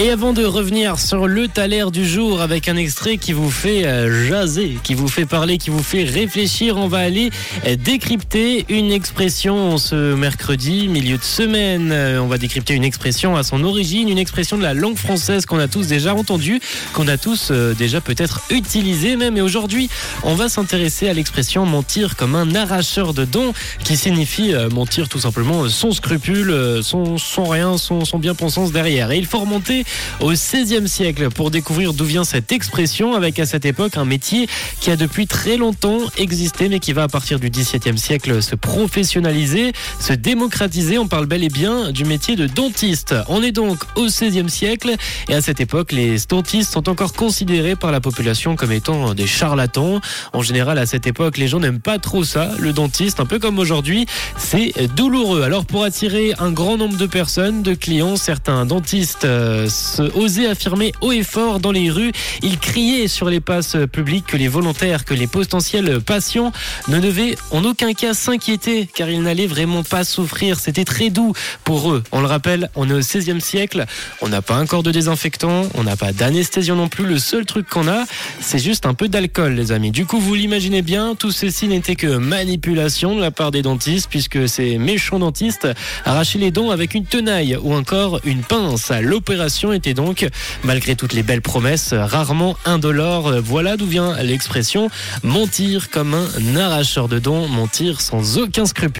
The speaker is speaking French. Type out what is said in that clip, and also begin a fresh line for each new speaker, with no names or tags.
Et avant de revenir sur le taler du jour avec un extrait qui vous fait euh, jaser, qui vous fait parler, qui vous fait réfléchir, on va aller euh, décrypter une expression ce mercredi, milieu de semaine. Euh, On va décrypter une expression à son origine, une expression de la langue française qu'on a tous déjà entendue, qu'on a tous déjà peut-être utilisée même. Et aujourd'hui, on va s'intéresser à l'expression mentir comme un arracheur de dons, qui signifie mentir tout simplement sans scrupule, sans, sans rien, sans, sans bien-pensance derrière. Et il faut remonter au XVIe siècle pour découvrir d'où vient cette expression, avec à cette époque un métier qui a depuis très longtemps existé, mais qui va à partir du XVIIe siècle se professionnaliser, se démocratiser. On parle bel et bien du métier de dentiste. On est donc au XVIe siècle, et à cette époque, les dentistes sont encore considérés par la population comme étant des charlatans. En général, à cette époque, les gens n'aiment pas trop ça. Le dentiste, un peu comme aujourd'hui, c'est douloureux. Alors, pour attirer un grand nombre de personnes, de clients, certains dentistes euh, osaient affirmer haut et fort dans les rues. Ils criaient sur les passes publiques que les volontaires, que les potentiels patients ne devaient en aucun cas s'inquiéter car ils n'allaient vraiment pas souffrir. C'était très doux pour eux. On le rappelle, on est au 16e siècle. On n'a pas encore de désinfectant. On n'a pas d'anesthésion non plus. Le seul truc qu'on a, c'est juste un peu d'alcool, les amis. Du coup, vous l'imaginez bien, tout ceci n'était que manipulation de la part des dentistes puisque ces méchants dentistes arrachaient les dents avec une tenaille ou encore une pince. L'opération était donc, malgré toutes les belles promesses, rarement indolore. Voilà d'où vient l'expression mentir comme un arracheur de dents, mentir sans aucun scrupule.